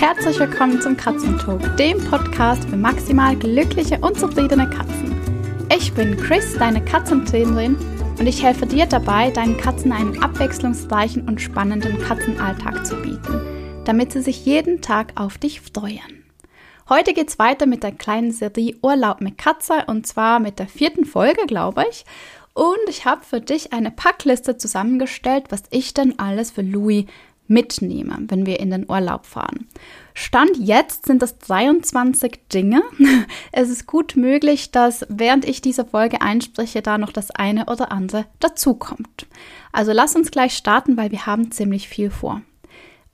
Herzlich willkommen zum Katzentalk, dem Podcast für maximal glückliche und zufriedene Katzen. Ich bin Chris, deine Katzentrainerin, und ich helfe dir dabei, deinen Katzen einen abwechslungsreichen und spannenden Katzenalltag zu bieten, damit sie sich jeden Tag auf dich freuen. Heute geht's weiter mit der kleinen Serie Urlaub mit Katze und zwar mit der vierten Folge, glaube ich. Und ich habe für dich eine Packliste zusammengestellt, was ich denn alles für Louis mitnehme, wenn wir in den Urlaub fahren. Stand jetzt sind das 23 Dinge. Es ist gut möglich, dass während ich diese Folge einspreche, da noch das eine oder andere dazukommt. Also lass uns gleich starten, weil wir haben ziemlich viel vor.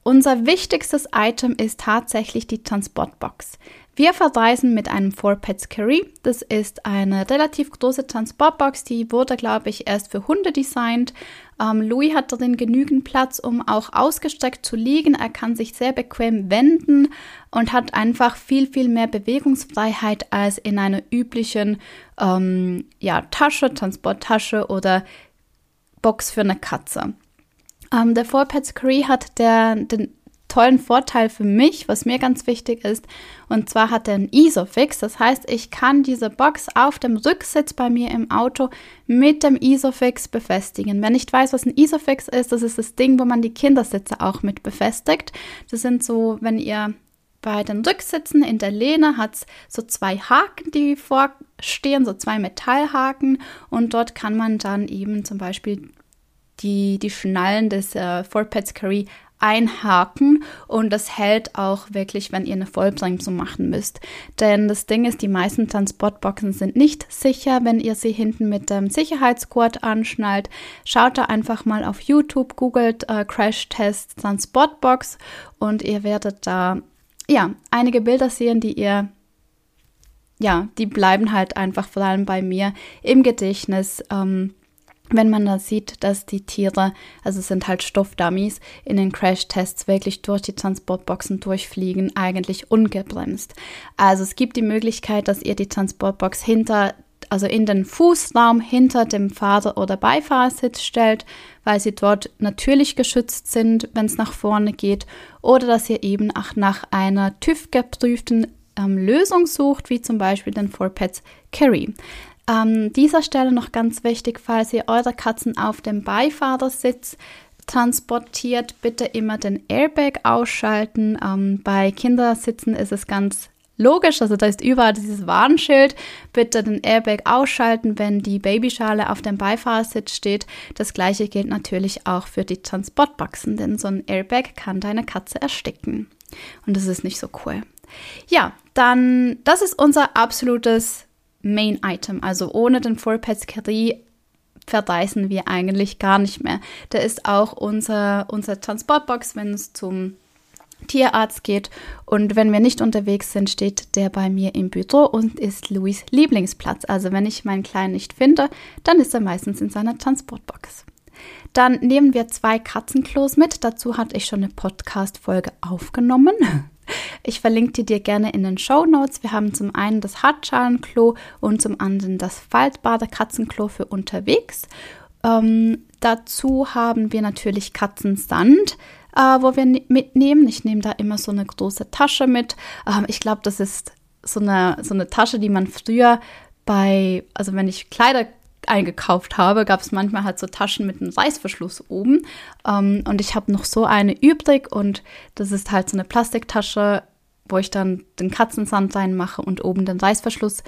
Unser wichtigstes Item ist tatsächlich die Transportbox. Wir verreisen mit einem Four Pets Carry. Das ist eine relativ große Transportbox, die wurde, glaube ich, erst für Hunde designt. Ähm, Louis hat darin genügend Platz, um auch ausgestreckt zu liegen. Er kann sich sehr bequem wenden und hat einfach viel, viel mehr Bewegungsfreiheit als in einer üblichen ähm, ja, Tasche, Transporttasche oder Box für eine Katze. Ähm, der Four Pets Carry hat der, den tollen Vorteil für mich, was mir ganz wichtig ist. Und zwar hat er einen Isofix. Das heißt, ich kann diese Box auf dem Rücksitz bei mir im Auto mit dem Isofix befestigen. Wer nicht weiß, was ein Isofix ist, das ist das Ding, wo man die Kindersitze auch mit befestigt. Das sind so, wenn ihr bei den Rücksitzen in der Lehne hat es so zwei Haken, die vorstehen, so zwei Metallhaken. Und dort kann man dann eben zum Beispiel die, die Schnallen des äh, Four Pets Carry einhaken und das hält auch wirklich, wenn ihr eine Vollbremsung machen müsst. Denn das Ding ist, die meisten Transportboxen sind nicht sicher, wenn ihr sie hinten mit dem Sicherheitsgurt anschnallt. Schaut da einfach mal auf YouTube, googelt äh, Crash Test Transportbox und ihr werdet da ja einige Bilder sehen, die ihr ja, die bleiben halt einfach vor allem bei mir im Gedächtnis. Ähm, wenn man da sieht, dass die Tiere, also es sind halt Stoffdummies, in den Crash-Tests wirklich durch die Transportboxen durchfliegen, eigentlich ungebremst. Also es gibt die Möglichkeit, dass ihr die Transportbox hinter, also in den Fußraum hinter dem Fahrer- oder Beifahrersitz stellt, weil sie dort natürlich geschützt sind, wenn es nach vorne geht, oder dass ihr eben auch nach einer TÜV-geprüften ähm, Lösung sucht, wie zum Beispiel den 4Pets Carry. An dieser Stelle noch ganz wichtig, falls ihr eure Katzen auf dem Beifahrersitz transportiert, bitte immer den Airbag ausschalten. Ähm, bei Kindersitzen ist es ganz logisch, also da ist überall dieses Warnschild. Bitte den Airbag ausschalten, wenn die Babyschale auf dem Beifahrersitz steht. Das gleiche gilt natürlich auch für die Transportboxen, denn so ein Airbag kann deine Katze ersticken. Und das ist nicht so cool. Ja, dann, das ist unser absolutes Main Item. Also ohne den Full Pets Carry verreisen wir eigentlich gar nicht mehr. Da ist auch unser, unser Transportbox, wenn es zum Tierarzt geht. Und wenn wir nicht unterwegs sind, steht der bei mir im Büro und ist Louis Lieblingsplatz. Also wenn ich meinen Kleinen nicht finde, dann ist er meistens in seiner Transportbox. Dann nehmen wir zwei Katzenklos mit. Dazu hatte ich schon eine Podcast-Folge aufgenommen. Ich verlinke dir gerne in den Show Notes. Wir haben zum einen das Hartschalenklo und zum anderen das faltbare Katzenklo für unterwegs. Ähm, dazu haben wir natürlich Katzensand, äh, wo wir mitnehmen. Ich nehme da immer so eine große Tasche mit. Ähm, ich glaube, das ist so eine, so eine Tasche, die man früher bei, also wenn ich Kleider eingekauft habe, gab es manchmal halt so Taschen mit einem Reißverschluss oben. Ähm, und ich habe noch so eine übrig und das ist halt so eine Plastiktasche, wo ich dann den Katzensand reinmache und oben den Reißverschluss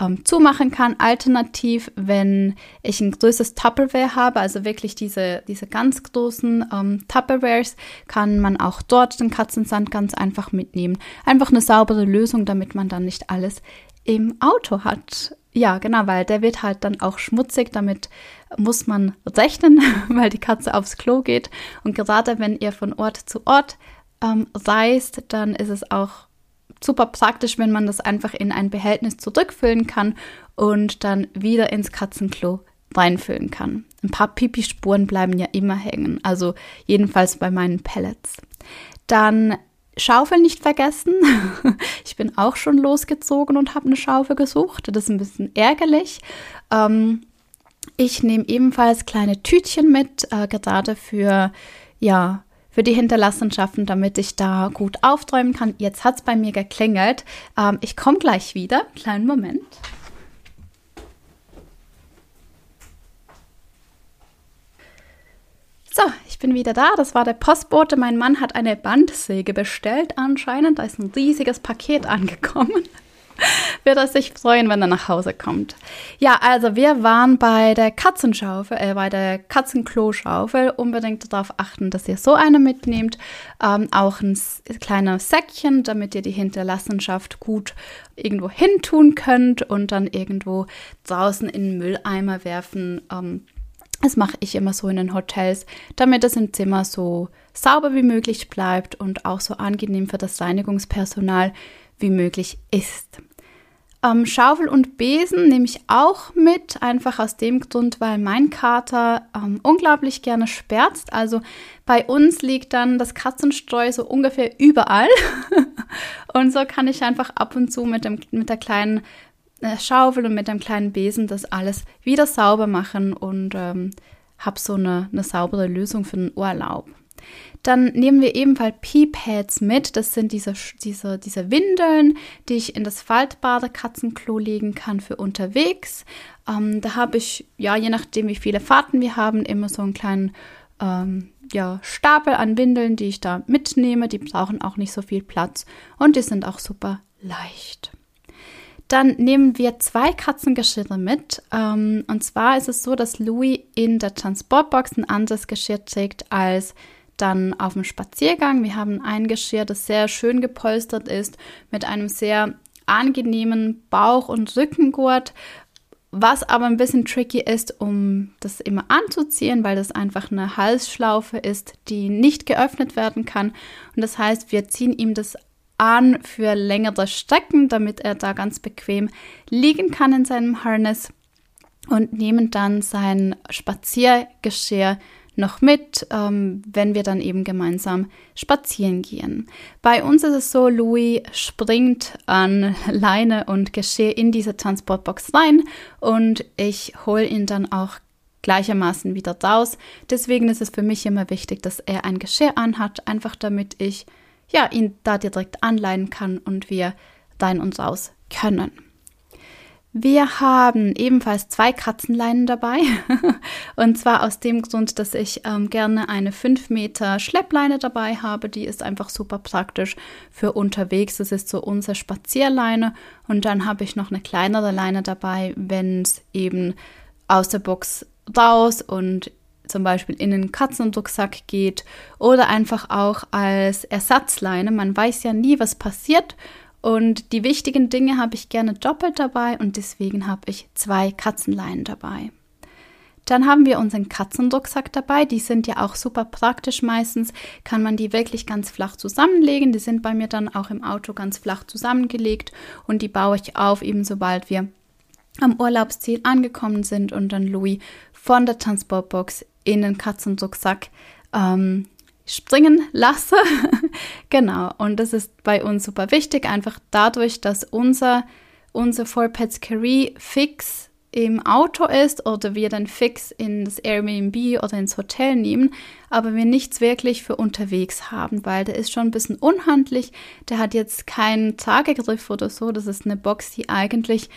ähm, zumachen kann. Alternativ, wenn ich ein größeres Tupperware habe, also wirklich diese, diese ganz großen ähm, Tupperwares, kann man auch dort den Katzensand ganz einfach mitnehmen. Einfach eine saubere Lösung, damit man dann nicht alles im Auto hat. Ja, genau, weil der wird halt dann auch schmutzig. Damit muss man rechnen, weil die Katze aufs Klo geht. Und gerade wenn ihr von Ort zu Ort ähm, reist, dann ist es auch super praktisch, wenn man das einfach in ein Behältnis zurückfüllen kann und dann wieder ins Katzenklo reinfüllen kann. Ein paar Pipi-Spuren bleiben ja immer hängen, also jedenfalls bei meinen Pellets. Dann Schaufel nicht vergessen. ich bin auch schon losgezogen und habe eine Schaufel gesucht. Das ist ein bisschen ärgerlich. Ähm, ich nehme ebenfalls kleine Tütchen mit, äh, gerade für, ja, für die Hinterlassenschaften, damit ich da gut aufräumen kann. Jetzt hat es bei mir geklingelt. Ähm, ich komme gleich wieder. Kleinen Moment. So, ich bin wieder da. Das war der Postbote. Mein Mann hat eine Bandsäge bestellt anscheinend. Da ist ein riesiges Paket angekommen. Wird er sich freuen, wenn er nach Hause kommt. Ja, also wir waren bei der Katzenschaufel, äh, bei der Katzenklo-Schaufel. Unbedingt darauf achten, dass ihr so eine mitnehmt. Ähm, auch ein kleines Säckchen, damit ihr die Hinterlassenschaft gut irgendwo hin tun könnt und dann irgendwo draußen in den Mülleimer werfen. Ähm, das mache ich immer so in den Hotels, damit es im Zimmer so sauber wie möglich bleibt und auch so angenehm für das Reinigungspersonal wie möglich ist. Ähm, Schaufel und Besen nehme ich auch mit, einfach aus dem Grund, weil mein Kater ähm, unglaublich gerne sperzt. Also bei uns liegt dann das Katzenstreu so ungefähr überall. und so kann ich einfach ab und zu mit, dem, mit der kleinen äh, Schaufel und mit dem kleinen Besen das alles wieder sauber machen und ähm, habe so eine, eine saubere Lösung für den Urlaub. Dann nehmen wir ebenfalls Pee-Pads mit. Das sind diese, diese, diese Windeln, die ich in das faltbare Katzenklo legen kann für unterwegs. Ähm, da habe ich, ja, je nachdem, wie viele Fahrten wir haben, immer so einen kleinen ähm, ja, Stapel an Windeln, die ich da mitnehme. Die brauchen auch nicht so viel Platz und die sind auch super leicht. Dann nehmen wir zwei Katzengeschirre mit. Ähm, und zwar ist es so, dass Louis in der Transportbox ein anderes Geschirr trägt als dann auf dem Spaziergang. Wir haben ein Geschirr, das sehr schön gepolstert ist, mit einem sehr angenehmen Bauch- und Rückengurt, was aber ein bisschen tricky ist, um das immer anzuziehen, weil das einfach eine Halsschlaufe ist, die nicht geöffnet werden kann. Und das heißt, wir ziehen ihm das an für längere Strecken, damit er da ganz bequem liegen kann in seinem Harness und nehmen dann sein Spaziergeschirr noch mit, ähm, wenn wir dann eben gemeinsam spazieren gehen. Bei uns ist es so, Louis springt an Leine und Geschirr in diese Transportbox rein und ich hole ihn dann auch gleichermaßen wieder raus. Deswegen ist es für mich immer wichtig, dass er ein Geschirr anhat, einfach damit ich ja, ihn da direkt anleihen kann und wir rein und raus können. Wir haben ebenfalls zwei Katzenleinen dabei. und zwar aus dem Grund, dass ich ähm, gerne eine 5 Meter Schleppleine dabei habe. Die ist einfach super praktisch für unterwegs. Das ist so unsere Spazierleine. Und dann habe ich noch eine kleinere Leine dabei, wenn es eben aus der Box raus und zum Beispiel in den Katzenrucksack geht oder einfach auch als Ersatzleine. Man weiß ja nie, was passiert und die wichtigen Dinge habe ich gerne doppelt dabei und deswegen habe ich zwei Katzenleinen dabei. Dann haben wir unseren Katzenrucksack dabei. Die sind ja auch super praktisch meistens. Kann man die wirklich ganz flach zusammenlegen. Die sind bei mir dann auch im Auto ganz flach zusammengelegt und die baue ich auf, eben sobald wir am Urlaubsziel angekommen sind und dann Louis von der Transportbox in den Katzenrucksack ähm, springen lasse. genau, und das ist bei uns super wichtig, einfach dadurch, dass unser, unser For Pets Carry fix im Auto ist oder wir dann fix in das Airbnb oder ins Hotel nehmen, aber wir nichts wirklich für unterwegs haben, weil der ist schon ein bisschen unhandlich. Der hat jetzt keinen Tragegriff oder so. Das ist eine Box, die eigentlich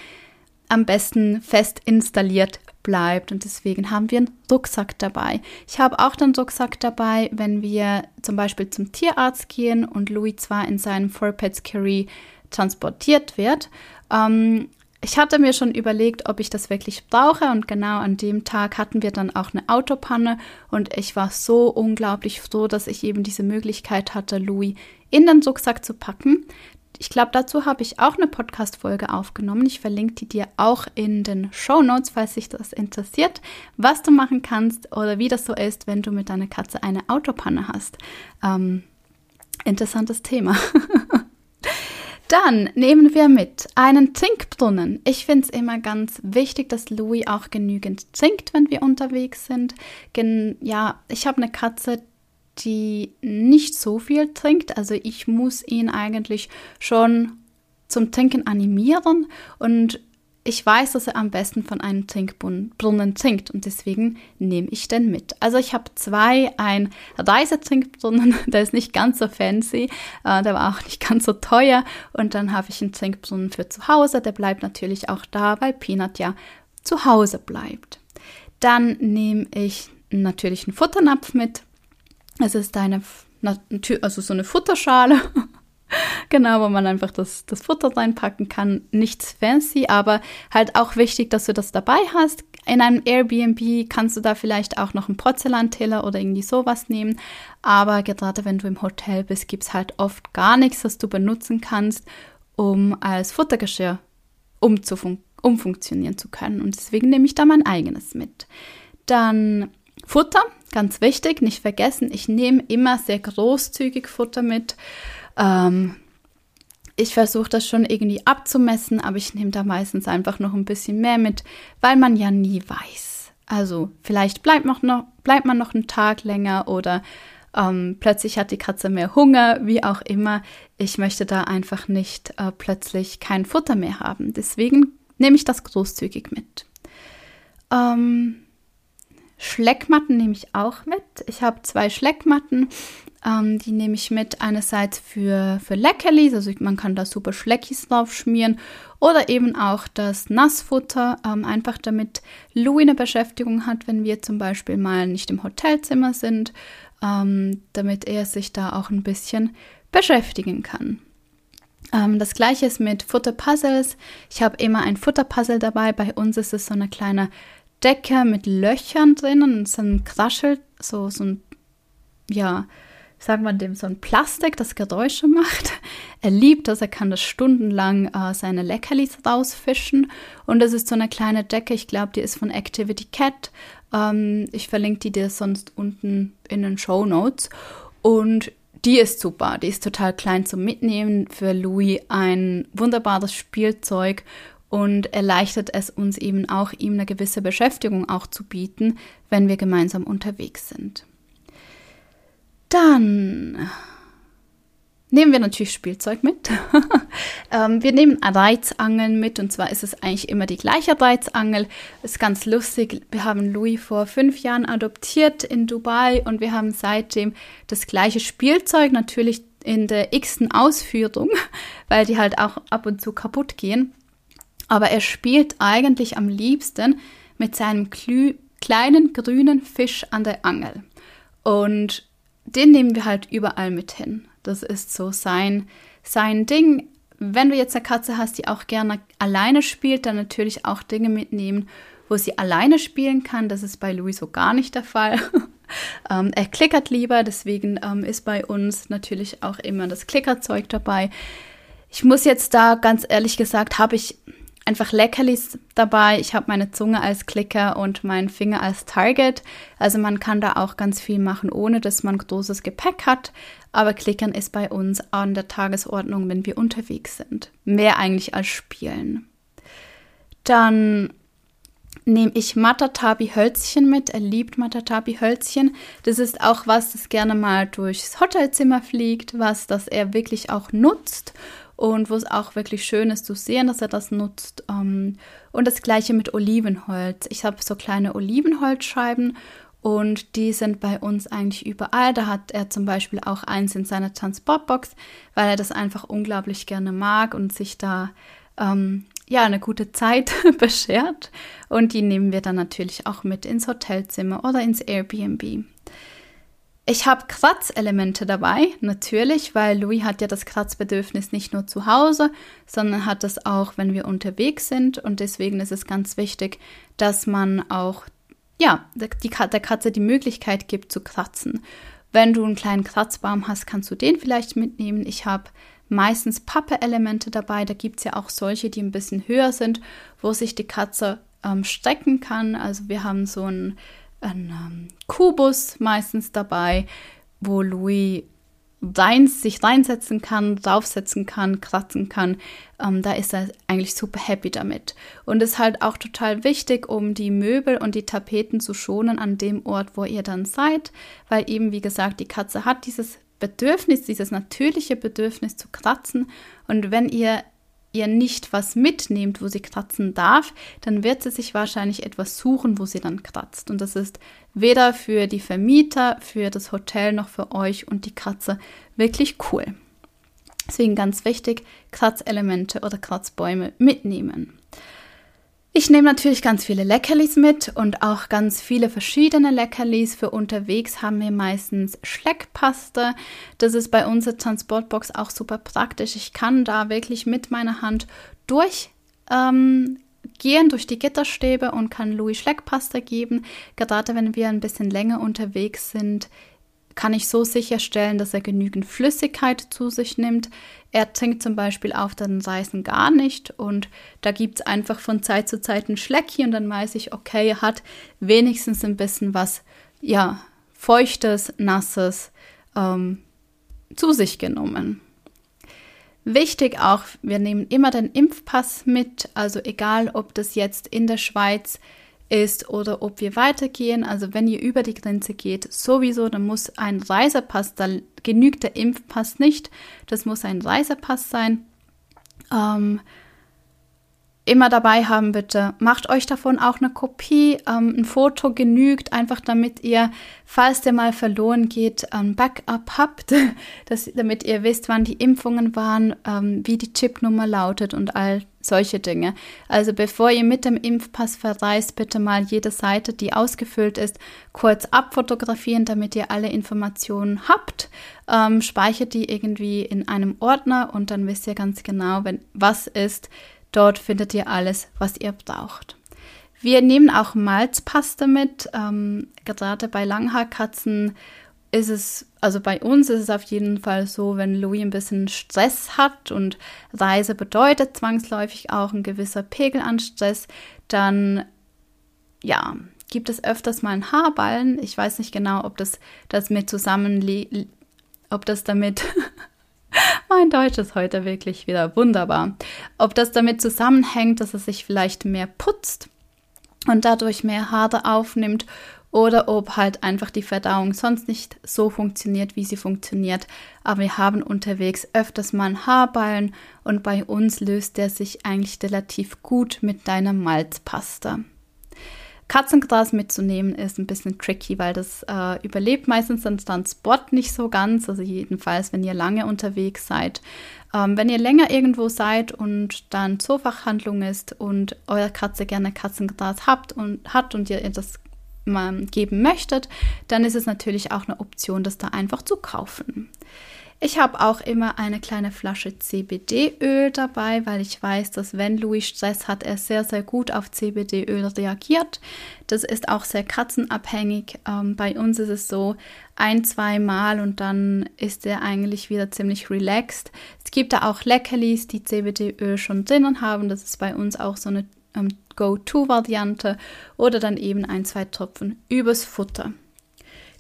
am besten fest installiert bleibt und deswegen haben wir einen Rucksack dabei. Ich habe auch den Rucksack dabei, wenn wir zum Beispiel zum Tierarzt gehen und Louis zwar in seinem Four Pets Carry transportiert wird. Ähm, ich hatte mir schon überlegt, ob ich das wirklich brauche und genau an dem Tag hatten wir dann auch eine Autopanne und ich war so unglaublich froh, dass ich eben diese Möglichkeit hatte, Louis in den Rucksack zu packen. Ich glaube, dazu habe ich auch eine Podcast-Folge aufgenommen. Ich verlinke die dir auch in den Show Notes, falls dich das interessiert, was du machen kannst oder wie das so ist, wenn du mit deiner Katze eine Autopanne hast. Ähm, interessantes Thema. Dann nehmen wir mit einen Trinkbrunnen. Ich finde es immer ganz wichtig, dass Louis auch genügend trinkt, wenn wir unterwegs sind. Gen ja, ich habe eine Katze, die nicht so viel trinkt. Also ich muss ihn eigentlich schon zum Trinken animieren und ich weiß, dass er am besten von einem Trinkbrunnen trinkt und deswegen nehme ich den mit. Also ich habe zwei, ein Reisetrinkbrunnen, der ist nicht ganz so fancy, äh, der war auch nicht ganz so teuer und dann habe ich einen Trinkbrunnen für zu Hause, der bleibt natürlich auch da, weil Peanut ja zu Hause bleibt. Dann nehme ich natürlich einen Futternapf mit. Es ist eine, also so eine Futterschale genau, wo man einfach das, das Futter reinpacken kann. Nichts fancy, aber halt auch wichtig, dass du das dabei hast. In einem Airbnb kannst du da vielleicht auch noch einen Porzellanteller oder irgendwie sowas nehmen. Aber gerade wenn du im Hotel bist, gibt es halt oft gar nichts, das du benutzen kannst, um als Futtergeschirr umzufun umfunktionieren zu können. Und deswegen nehme ich da mein eigenes mit. Dann Futter, ganz wichtig, nicht vergessen, ich nehme immer sehr großzügig Futter mit. Ähm, ich versuche das schon irgendwie abzumessen, aber ich nehme da meistens einfach noch ein bisschen mehr mit, weil man ja nie weiß. Also vielleicht bleibt, noch, bleibt man noch einen Tag länger oder ähm, plötzlich hat die Katze mehr Hunger, wie auch immer. Ich möchte da einfach nicht äh, plötzlich kein Futter mehr haben. Deswegen nehme ich das großzügig mit. Ähm, Schleckmatten nehme ich auch mit. Ich habe zwei Schleckmatten. Ähm, die nehme ich mit einerseits für, für Leckerlis, also man kann da super Schleckis drauf schmieren oder eben auch das Nassfutter, ähm, einfach damit Louis eine Beschäftigung hat, wenn wir zum Beispiel mal nicht im Hotelzimmer sind, ähm, damit er sich da auch ein bisschen beschäftigen kann. Ähm, das gleiche ist mit Futterpuzzles. Ich habe immer ein Futterpuzzle dabei. Bei uns ist es so eine kleine Decke mit Löchern drinnen und so ein Kraschel, so, so ein, ja, sagen wir dem, so ein Plastik, das Geräusche macht. Er liebt das, er kann das stundenlang äh, seine Leckerlis rausfischen. Und das ist so eine kleine Decke, ich glaube, die ist von Activity Cat. Ähm, ich verlinke die dir sonst unten in den Show Notes. Und die ist super, die ist total klein zum Mitnehmen. Für Louis ein wunderbares Spielzeug und erleichtert es uns eben auch, ihm eine gewisse Beschäftigung auch zu bieten, wenn wir gemeinsam unterwegs sind. Dann nehmen wir natürlich Spielzeug mit. ähm, wir nehmen Reizangeln mit und zwar ist es eigentlich immer die gleiche Reizangel. Ist ganz lustig. Wir haben Louis vor fünf Jahren adoptiert in Dubai und wir haben seitdem das gleiche Spielzeug, natürlich in der x-ten Ausführung, weil die halt auch ab und zu kaputt gehen. Aber er spielt eigentlich am liebsten mit seinem kleinen grünen Fisch an der Angel. Und den nehmen wir halt überall mit hin. Das ist so sein, sein Ding. Wenn du jetzt eine Katze hast, die auch gerne alleine spielt, dann natürlich auch Dinge mitnehmen, wo sie alleine spielen kann. Das ist bei Louis so gar nicht der Fall. ähm, er klickert lieber, deswegen ähm, ist bei uns natürlich auch immer das Klickerzeug dabei. Ich muss jetzt da ganz ehrlich gesagt, habe ich einfach Leckerlis dabei. Ich habe meine Zunge als Klicker und meinen Finger als Target. Also man kann da auch ganz viel machen, ohne dass man großes Gepäck hat. Aber Klickern ist bei uns an der Tagesordnung, wenn wir unterwegs sind. Mehr eigentlich als Spielen. Dann nehme ich Matatabi-Hölzchen mit. Er liebt Matatabi-Hölzchen. Das ist auch was, das gerne mal durchs Hotelzimmer fliegt, was das er wirklich auch nutzt und wo es auch wirklich schön ist zu sehen, dass er das nutzt. Ähm, und das gleiche mit Olivenholz. Ich habe so kleine Olivenholzscheiben und die sind bei uns eigentlich überall. Da hat er zum Beispiel auch eins in seiner Transportbox, weil er das einfach unglaublich gerne mag und sich da ähm, ja eine gute Zeit beschert. Und die nehmen wir dann natürlich auch mit ins Hotelzimmer oder ins Airbnb. Ich habe Kratzelemente dabei, natürlich, weil Louis hat ja das Kratzbedürfnis nicht nur zu Hause, sondern hat es auch, wenn wir unterwegs sind. Und deswegen ist es ganz wichtig, dass man auch ja, die, der Katze die Möglichkeit gibt zu kratzen. Wenn du einen kleinen Kratzbaum hast, kannst du den vielleicht mitnehmen. Ich habe meistens Pappe-Elemente dabei. Da gibt es ja auch solche, die ein bisschen höher sind, wo sich die Katze ähm, strecken kann. Also wir haben so ein ein ähm, Kubus meistens dabei, wo Louis rein, sich reinsetzen kann, draufsetzen kann, kratzen kann. Ähm, da ist er eigentlich super happy damit. Und ist halt auch total wichtig, um die Möbel und die Tapeten zu schonen an dem Ort, wo ihr dann seid, weil eben, wie gesagt, die Katze hat dieses Bedürfnis, dieses natürliche Bedürfnis zu kratzen. Und wenn ihr ihr nicht was mitnehmt, wo sie kratzen darf, dann wird sie sich wahrscheinlich etwas suchen, wo sie dann kratzt. Und das ist weder für die Vermieter, für das Hotel noch für euch und die Katze wirklich cool. Deswegen ganz wichtig, Kratzelemente oder Kratzbäume mitnehmen. Ich nehme natürlich ganz viele Leckerlis mit und auch ganz viele verschiedene Leckerlis. Für unterwegs haben wir meistens Schleckpaste. Das ist bei unserer Transportbox auch super praktisch. Ich kann da wirklich mit meiner Hand durch ähm, gehen durch die Gitterstäbe und kann Louis Schleckpaste geben. Gerade wenn wir ein bisschen länger unterwegs sind, kann ich so sicherstellen, dass er genügend Flüssigkeit zu sich nimmt. Er trinkt zum Beispiel auf den Reisen gar nicht und da gibt es einfach von Zeit zu Zeit ein Schleckchen und dann weiß ich, okay, er hat wenigstens ein bisschen was, ja, feuchtes, nasses ähm, zu sich genommen. Wichtig auch, wir nehmen immer den Impfpass mit, also egal, ob das jetzt in der Schweiz ist, oder ob wir weitergehen. Also wenn ihr über die Grenze geht, sowieso, dann muss ein Reisepass, da genügt der Impfpass nicht. Das muss ein Reisepass sein. Ähm, immer dabei haben, bitte. Macht euch davon auch eine Kopie. Ähm, ein Foto genügt, einfach damit ihr, falls der mal verloren geht, ein Backup habt, dass, damit ihr wisst, wann die Impfungen waren, ähm, wie die Chipnummer lautet und all solche Dinge. Also bevor ihr mit dem Impfpass verreist, bitte mal jede Seite, die ausgefüllt ist, kurz abfotografieren, damit ihr alle Informationen habt. Ähm, speichert die irgendwie in einem Ordner und dann wisst ihr ganz genau, wenn was ist. Dort findet ihr alles, was ihr braucht. Wir nehmen auch Malzpaste mit. Ähm, gerade bei Langhaarkatzen ist es, also bei uns ist es auf jeden Fall so, wenn Louis ein bisschen Stress hat und Reise bedeutet zwangsläufig auch ein gewisser Pegel an Stress, dann ja, gibt es öfters mal einen Haarballen. Ich weiß nicht genau, ob das, das mit zusammen, ob das damit, mein Deutsch ist heute wirklich wieder wunderbar, ob das damit zusammenhängt, dass er sich vielleicht mehr putzt und dadurch mehr Haare aufnimmt oder ob halt einfach die Verdauung sonst nicht so funktioniert, wie sie funktioniert. Aber wir haben unterwegs öfters mal einen Haarballen und bei uns löst der sich eigentlich relativ gut mit deiner Malzpasta. Katzengras mitzunehmen ist ein bisschen tricky, weil das äh, überlebt meistens den Transport nicht so ganz. Also jedenfalls, wenn ihr lange unterwegs seid. Ähm, wenn ihr länger irgendwo seid und dann Zoofachhandlung ist und eure Katze gerne Katzengras habt und hat und ihr das geben möchtet, dann ist es natürlich auch eine Option, das da einfach zu kaufen. Ich habe auch immer eine kleine Flasche CBD-Öl dabei, weil ich weiß, dass wenn Louis Stress hat, er sehr, sehr gut auf CBD-Öl reagiert. Das ist auch sehr katzenabhängig. Ähm, bei uns ist es so ein, zwei Mal und dann ist er eigentlich wieder ziemlich relaxed. Es gibt da auch Leckerlis, die CBD-Öl schon drinnen haben. Das ist bei uns auch so eine ähm, Go-To-Variante oder dann eben ein, zwei Tropfen übers Futter.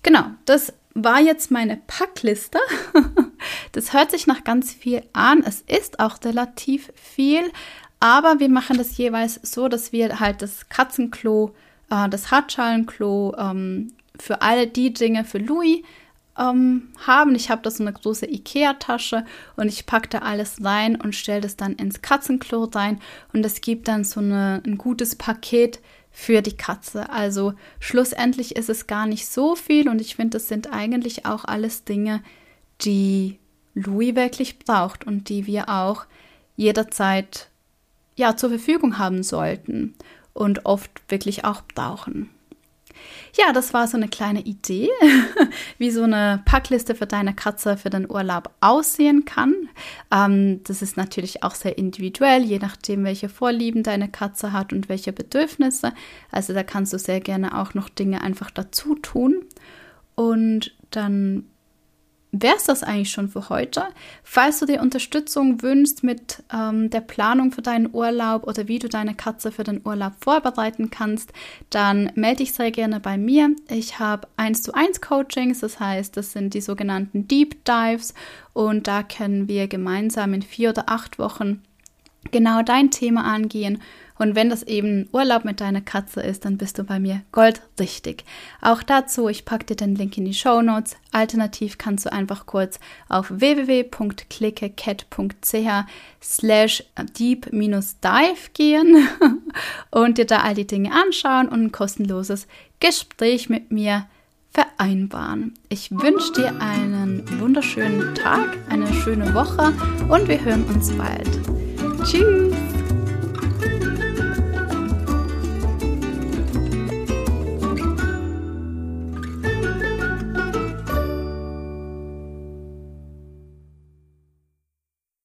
Genau, das war jetzt meine Packliste. das hört sich nach ganz viel an. Es ist auch relativ viel, aber wir machen das jeweils so, dass wir halt das Katzenklo, äh, das Hartschalenklo ähm, für alle die Dinge für Louis ähm, haben. Ich habe da so eine große Ikea-Tasche und ich packe da alles rein und stelle das dann ins Katzenklo rein und es gibt dann so eine, ein gutes Paket für die Katze. Also schlussendlich ist es gar nicht so viel und ich finde, das sind eigentlich auch alles Dinge, die Louis wirklich braucht und die wir auch jederzeit ja zur Verfügung haben sollten und oft wirklich auch brauchen. Ja, das war so eine kleine Idee, wie so eine Packliste für deine Katze für den Urlaub aussehen kann. Ähm, das ist natürlich auch sehr individuell, je nachdem, welche Vorlieben deine Katze hat und welche Bedürfnisse. Also da kannst du sehr gerne auch noch Dinge einfach dazu tun. Und dann wäre es das eigentlich schon für heute. Falls du dir Unterstützung wünschst mit ähm, der Planung für deinen Urlaub oder wie du deine Katze für den Urlaub vorbereiten kannst, dann melde dich sehr gerne bei mir. Ich habe 1 zu 1 Coachings, das heißt, das sind die sogenannten Deep Dives und da können wir gemeinsam in vier oder acht Wochen genau dein Thema angehen. Und wenn das eben Urlaub mit deiner Katze ist, dann bist du bei mir goldrichtig. Auch dazu, ich packe dir den Link in die Show Notes. Alternativ kannst du einfach kurz auf www.klickecat.ch slash deep-dive gehen und dir da all die Dinge anschauen und ein kostenloses Gespräch mit mir vereinbaren. Ich wünsche dir einen wunderschönen Tag, eine schöne Woche und wir hören uns bald. Tschüss!